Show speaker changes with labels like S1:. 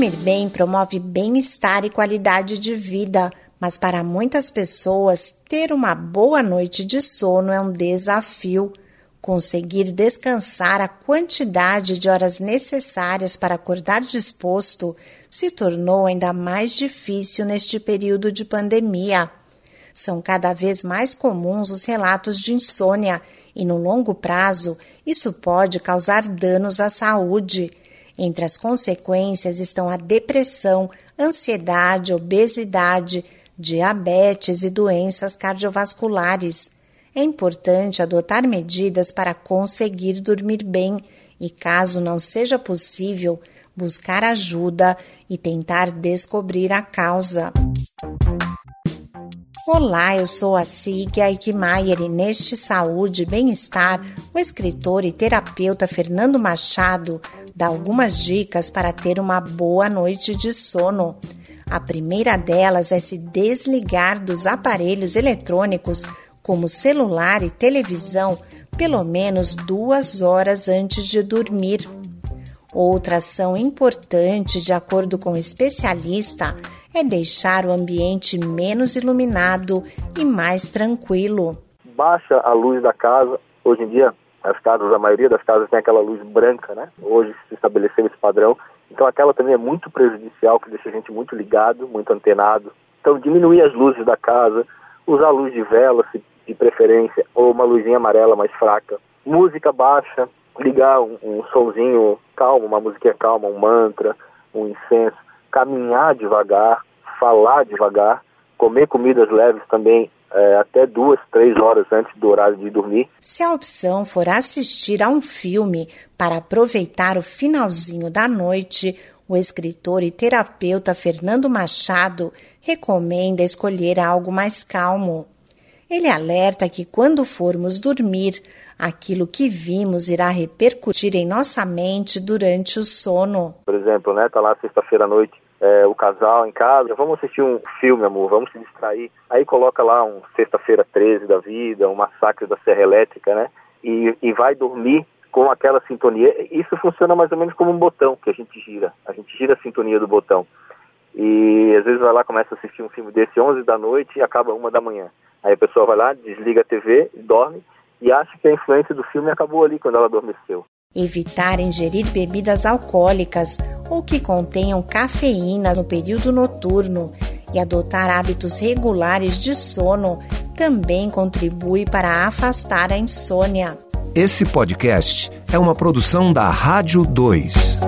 S1: Dormir bem promove bem-estar e qualidade de vida, mas para muitas pessoas, ter uma boa noite de sono é um desafio. Conseguir descansar a quantidade de horas necessárias para acordar disposto se tornou ainda mais difícil neste período de pandemia. São cada vez mais comuns os relatos de insônia e, no longo prazo, isso pode causar danos à saúde. Entre as consequências estão a depressão, ansiedade, obesidade, diabetes e doenças cardiovasculares. É importante adotar medidas para conseguir dormir bem e, caso não seja possível, buscar ajuda e tentar descobrir a causa. Olá, eu sou a Sig Aikmaier e neste Saúde e Bem-Estar, o escritor e terapeuta Fernando Machado dá algumas dicas para ter uma boa noite de sono. A primeira delas é se desligar dos aparelhos eletrônicos como celular e televisão, pelo menos duas horas antes de dormir. Outra ação importante, de acordo com o especialista, é deixar o ambiente menos iluminado e mais tranquilo.
S2: Baixa a luz da casa. Hoje em dia, as casas, a maioria das casas tem aquela luz branca, né? Hoje se estabeleceu esse padrão. Então aquela também é muito prejudicial, que deixa a gente muito ligado, muito antenado. Então diminuir as luzes da casa, usar luz de vela, se de preferência, ou uma luzinha amarela mais fraca. Música baixa, ligar um, um somzinho calmo, uma musiquinha calma, um mantra, um incenso. Caminhar devagar, falar devagar, comer comidas leves também é, até duas, três horas antes do horário de dormir.
S1: Se a opção for assistir a um filme para aproveitar o finalzinho da noite, o escritor e terapeuta Fernando Machado recomenda escolher algo mais calmo. Ele alerta que quando formos dormir, aquilo que vimos irá repercutir em nossa mente durante o sono.
S2: Por exemplo, né, tá lá sexta-feira à noite, é, o casal em casa, vamos assistir um filme, amor, vamos se distrair. Aí coloca lá um sexta-feira 13 da vida, um massacre da Serra Elétrica, né? E, e vai dormir com aquela sintonia. Isso funciona mais ou menos como um botão que a gente gira. A gente gira a sintonia do botão. E às vezes vai lá, começa a assistir um filme desse 11 da noite e acaba uma da manhã. Aí a pessoa vai lá, desliga a TV, dorme e acha que a influência do filme acabou ali quando ela adormeceu.
S1: Evitar ingerir bebidas alcoólicas ou que contenham cafeína no período noturno e adotar hábitos regulares de sono também contribui para afastar a insônia.
S3: Esse podcast é uma produção da Rádio 2.